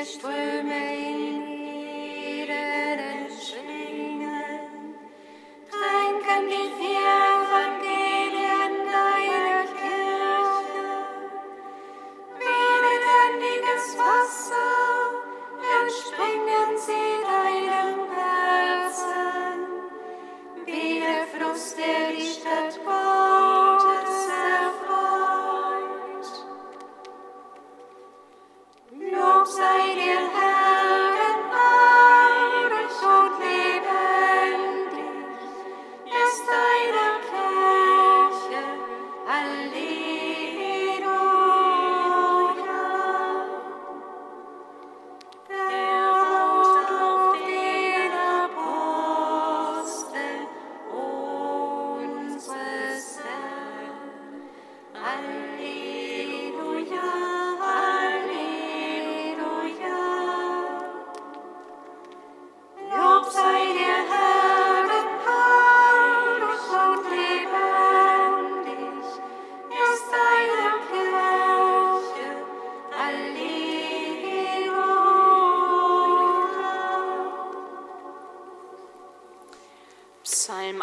Christ,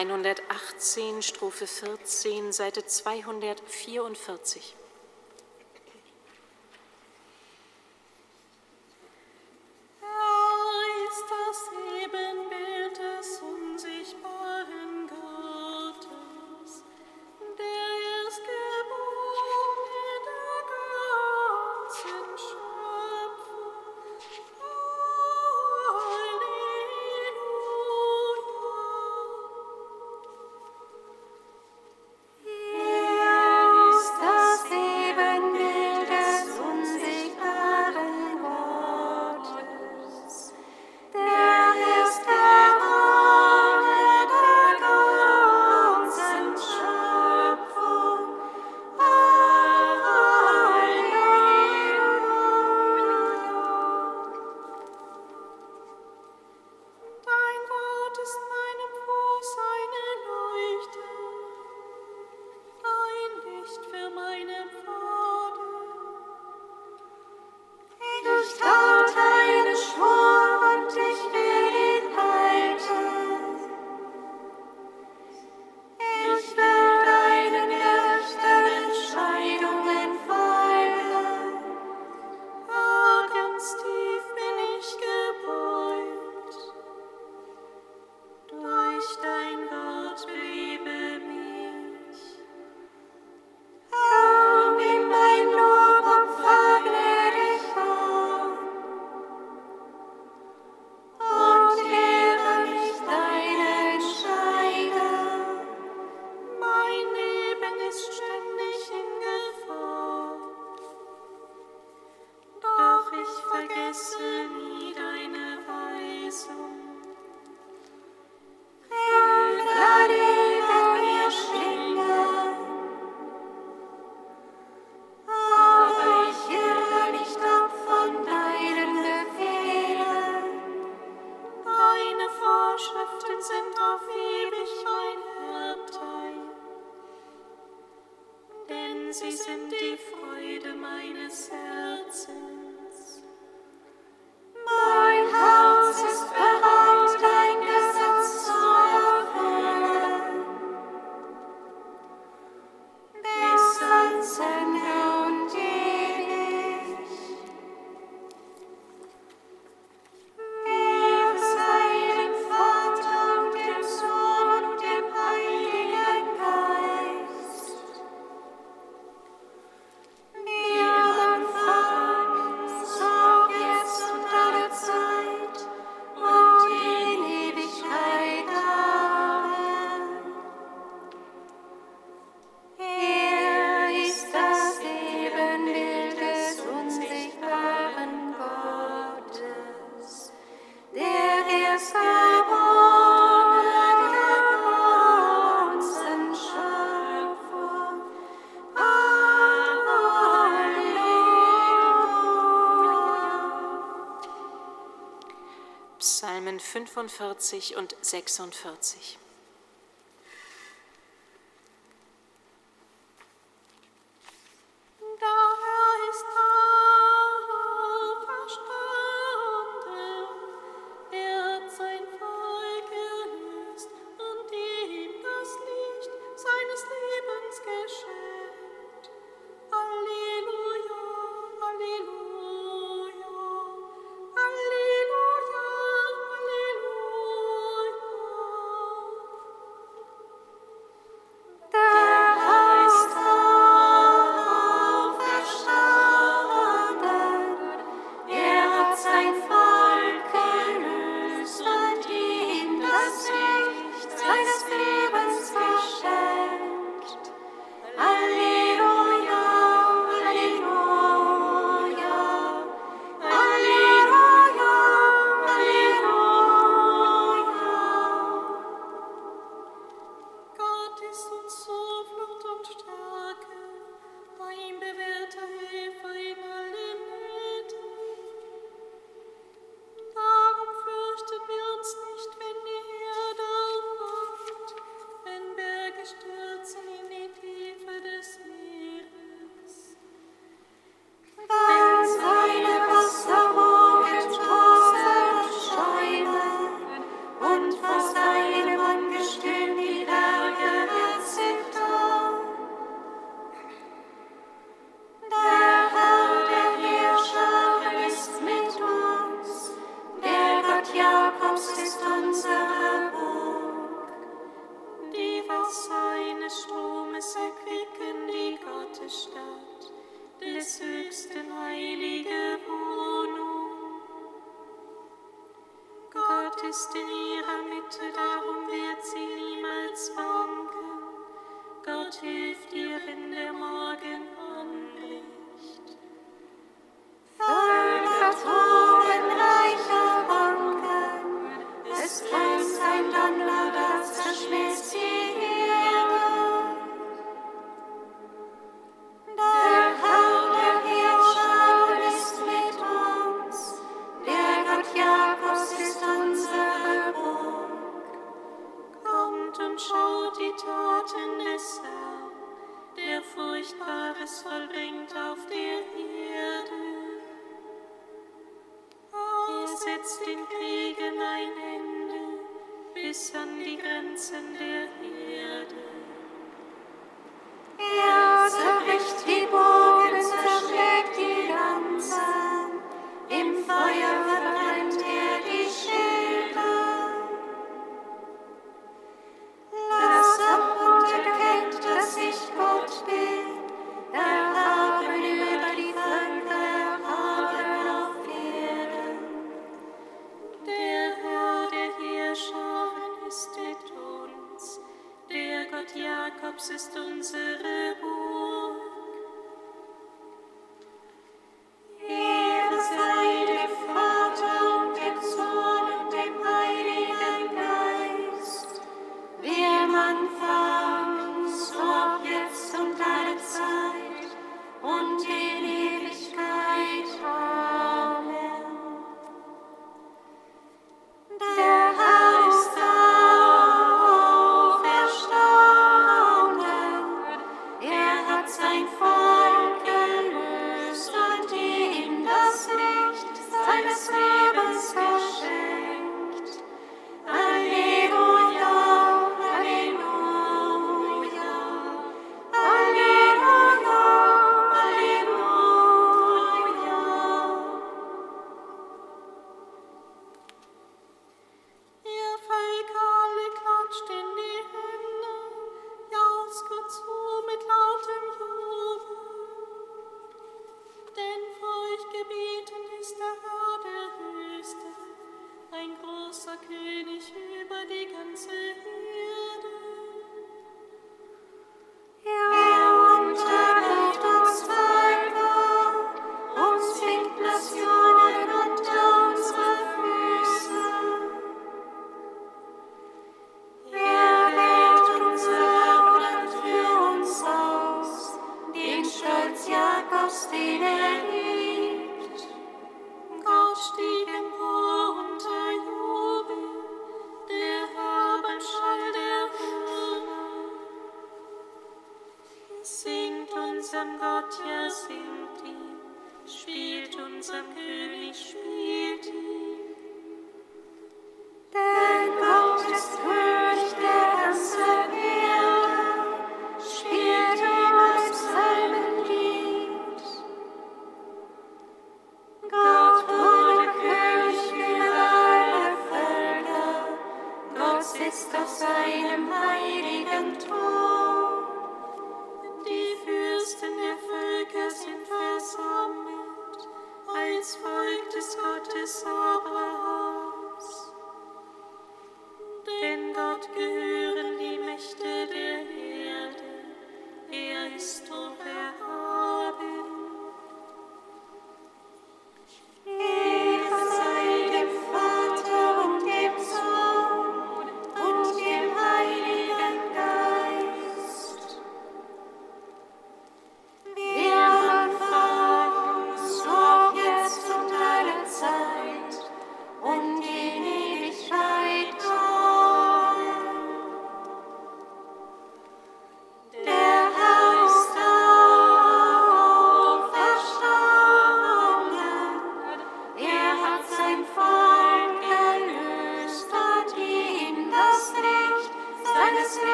118, Strophe 14, Seite 244. sind auf ewig mein Erbteil. Denn sie sind die Freude meines Herzens. 45 und 46. Jakobs ist unsere Ruhe. unserem Gott ja singt ihn, spielt unserem König, spielt ihn.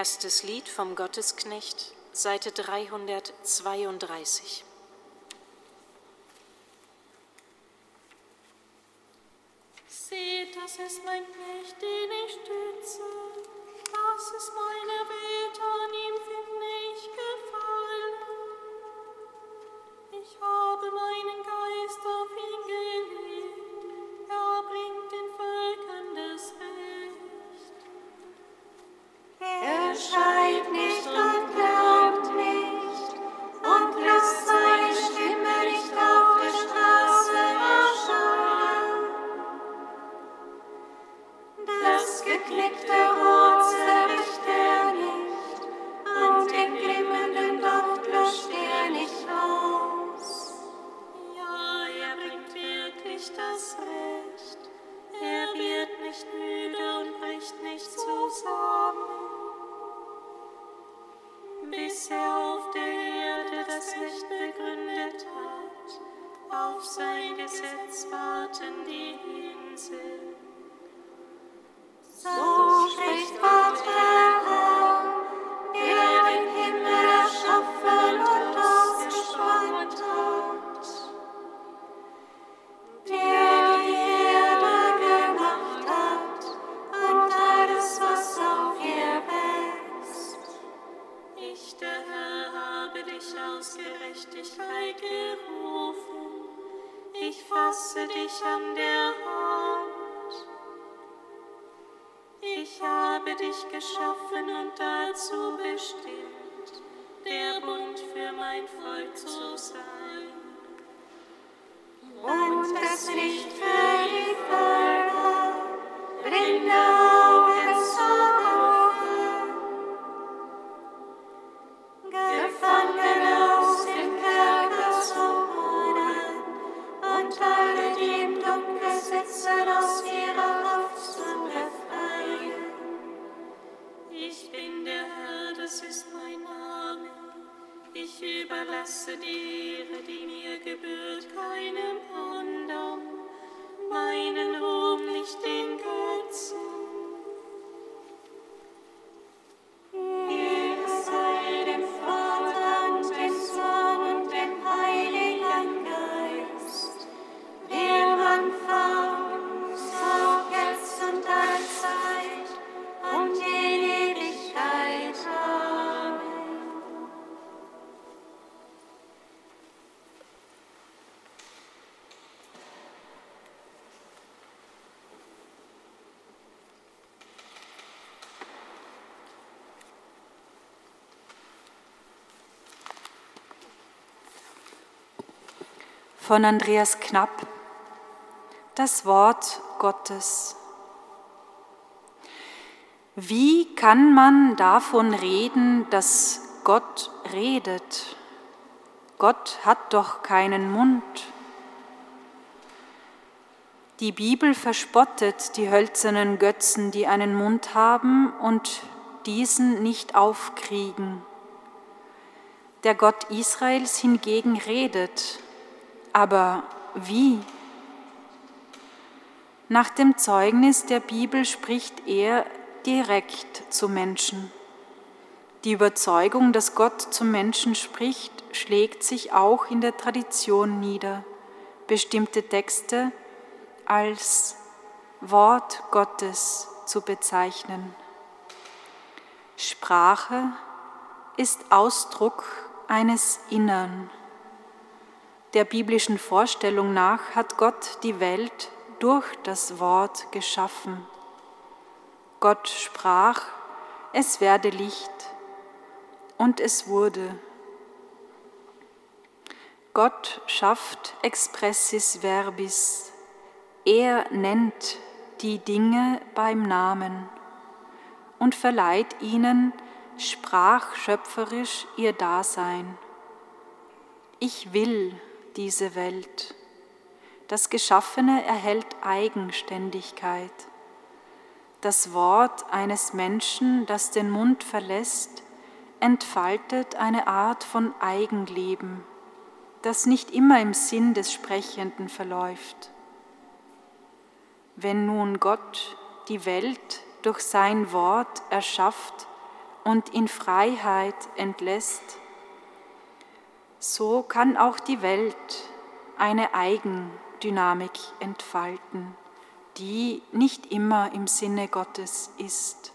Erstes Lied vom Gottesknecht, Seite 332. Seht, das ist mein Knecht, den ich stütze. Das ist meine Welt, an ihm finde ich Gefallen. Ich habe meinen Geist auf ihn gelegt. Er schreibt nicht auf destiny von Andreas Knapp das Wort Gottes. Wie kann man davon reden, dass Gott redet? Gott hat doch keinen Mund. Die Bibel verspottet die hölzernen Götzen, die einen Mund haben und diesen nicht aufkriegen. Der Gott Israels hingegen redet aber wie? Nach dem Zeugnis der Bibel spricht er direkt zu Menschen. Die Überzeugung, dass Gott zu Menschen spricht, schlägt sich auch in der Tradition nieder. Bestimmte Texte als Wort Gottes zu bezeichnen. Sprache ist Ausdruck eines Innern. Der biblischen Vorstellung nach hat Gott die Welt durch das Wort geschaffen. Gott sprach, es werde Licht, und es wurde. Gott schafft expressis verbis. Er nennt die Dinge beim Namen und verleiht ihnen sprachschöpferisch ihr Dasein. Ich will diese Welt. Das Geschaffene erhält Eigenständigkeit. Das Wort eines Menschen, das den Mund verlässt, entfaltet eine Art von Eigenleben, das nicht immer im Sinn des Sprechenden verläuft. Wenn nun Gott die Welt durch sein Wort erschafft und in Freiheit entlässt, so kann auch die Welt eine Eigendynamik entfalten, die nicht immer im Sinne Gottes ist.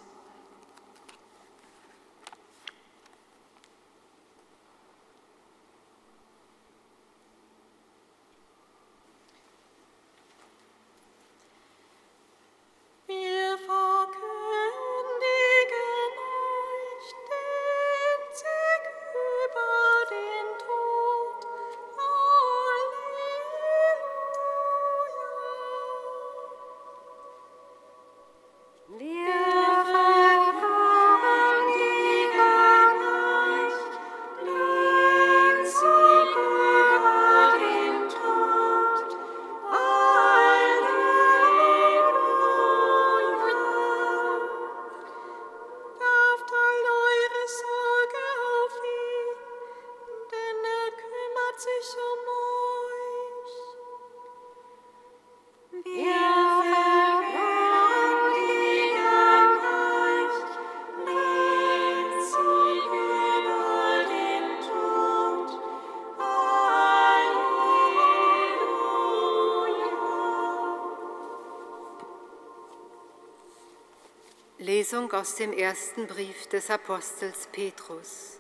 Lesung aus dem ersten Brief des Apostels Petrus.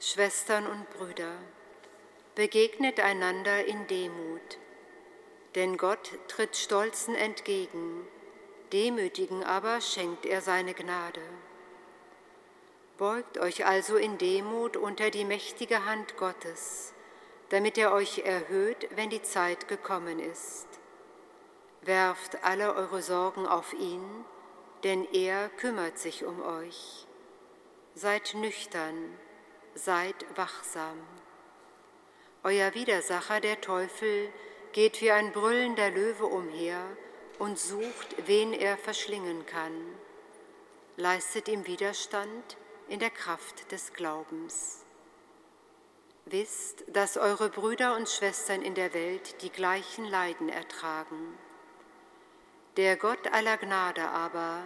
Schwestern und Brüder, begegnet einander in Demut, denn Gott tritt Stolzen entgegen, Demütigen aber schenkt er seine Gnade. Beugt euch also in Demut unter die mächtige Hand Gottes, damit er euch erhöht, wenn die Zeit gekommen ist. Werft alle eure Sorgen auf ihn, denn er kümmert sich um euch. Seid nüchtern, seid wachsam. Euer Widersacher, der Teufel, geht wie ein brüllender Löwe umher und sucht, wen er verschlingen kann. Leistet ihm Widerstand in der Kraft des Glaubens. Wisst, dass eure Brüder und Schwestern in der Welt die gleichen Leiden ertragen. Der Gott aller Gnade aber,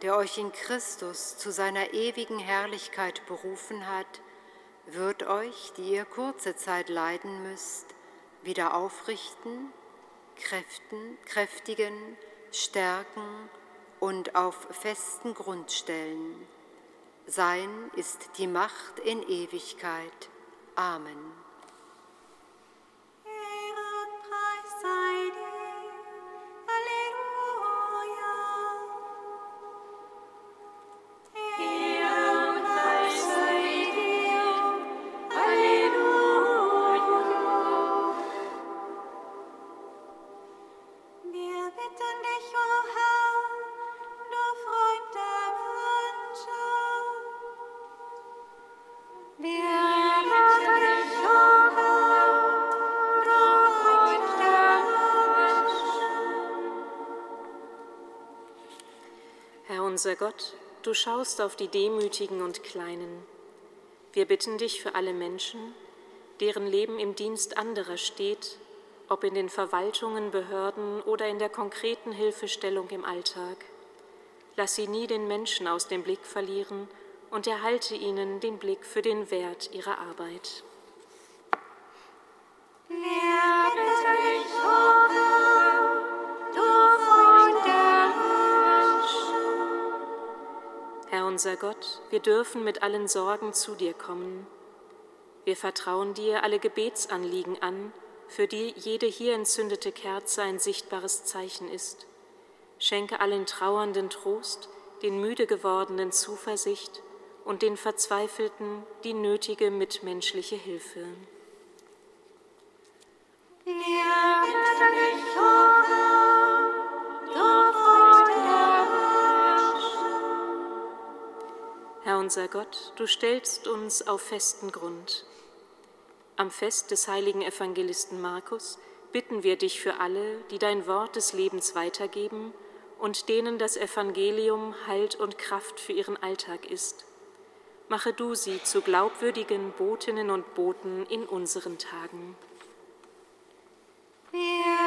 der euch in Christus zu seiner ewigen Herrlichkeit berufen hat, wird euch, die ihr kurze Zeit leiden müsst, wieder aufrichten, kräften, kräftigen, stärken und auf festen Grund stellen. Sein ist die Macht in Ewigkeit. Amen. Unser Gott, du schaust auf die Demütigen und Kleinen. Wir bitten dich für alle Menschen, deren Leben im Dienst anderer steht ob in den Verwaltungen, Behörden oder in der konkreten Hilfestellung im Alltag. Lass sie nie den Menschen aus dem Blick verlieren und erhalte ihnen den Blick für den Wert ihrer Arbeit. Herr unser Gott, wir dürfen mit allen Sorgen zu dir kommen. Wir vertrauen dir alle Gebetsanliegen an, für die jede hier entzündete Kerze ein sichtbares Zeichen ist. Schenke allen Trauernden Trost, den müde gewordenen Zuversicht und den Verzweifelten die nötige mitmenschliche Hilfe. Herr unser Gott, du stellst uns auf festen Grund. Am Fest des heiligen Evangelisten Markus bitten wir dich für alle, die dein Wort des Lebens weitergeben und denen das Evangelium Halt und Kraft für ihren Alltag ist. Mache du sie zu glaubwürdigen Botinnen und Boten in unseren Tagen. Wir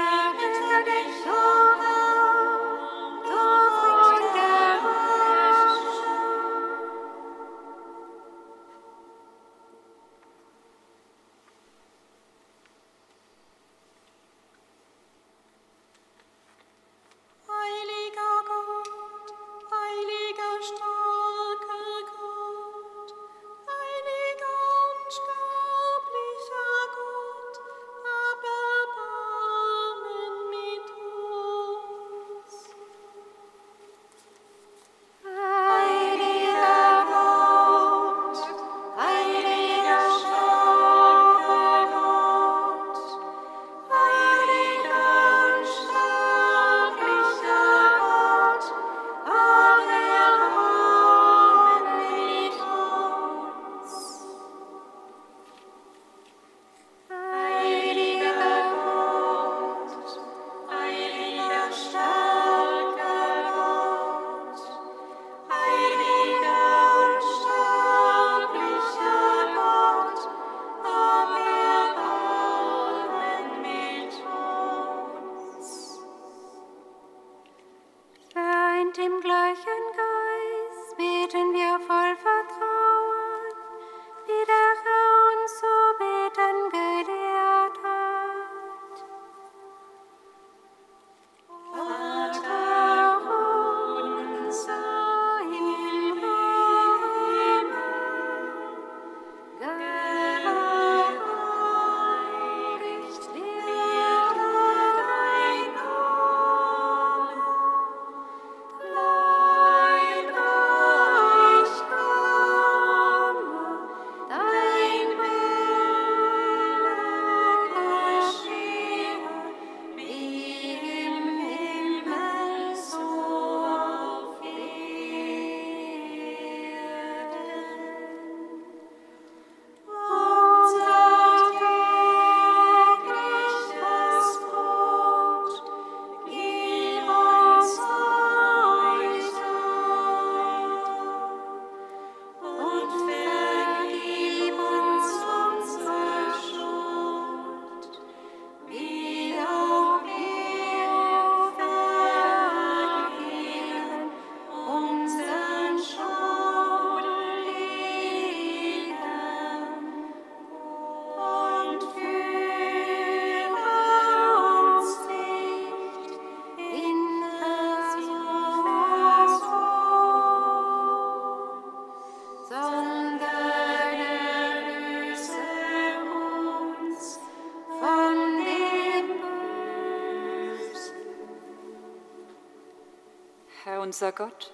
unser Gott,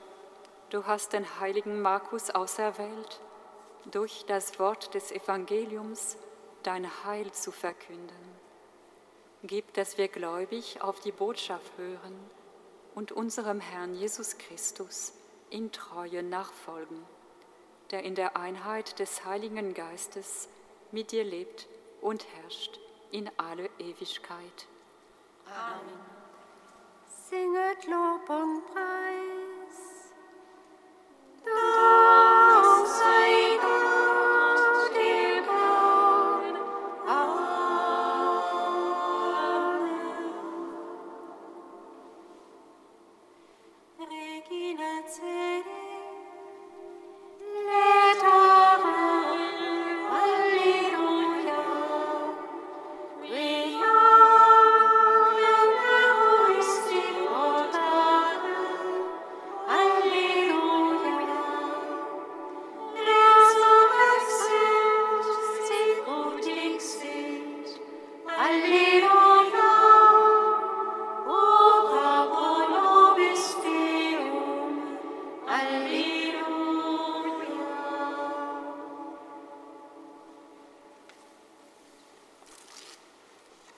du hast den heiligen Markus auserwählt, durch das Wort des Evangeliums dein Heil zu verkünden. Gib, dass wir gläubig auf die Botschaft hören und unserem Herrn Jesus Christus in Treue nachfolgen, der in der Einheit des Heiligen Geistes mit dir lebt und herrscht in alle Ewigkeit. Amen. Singet Lob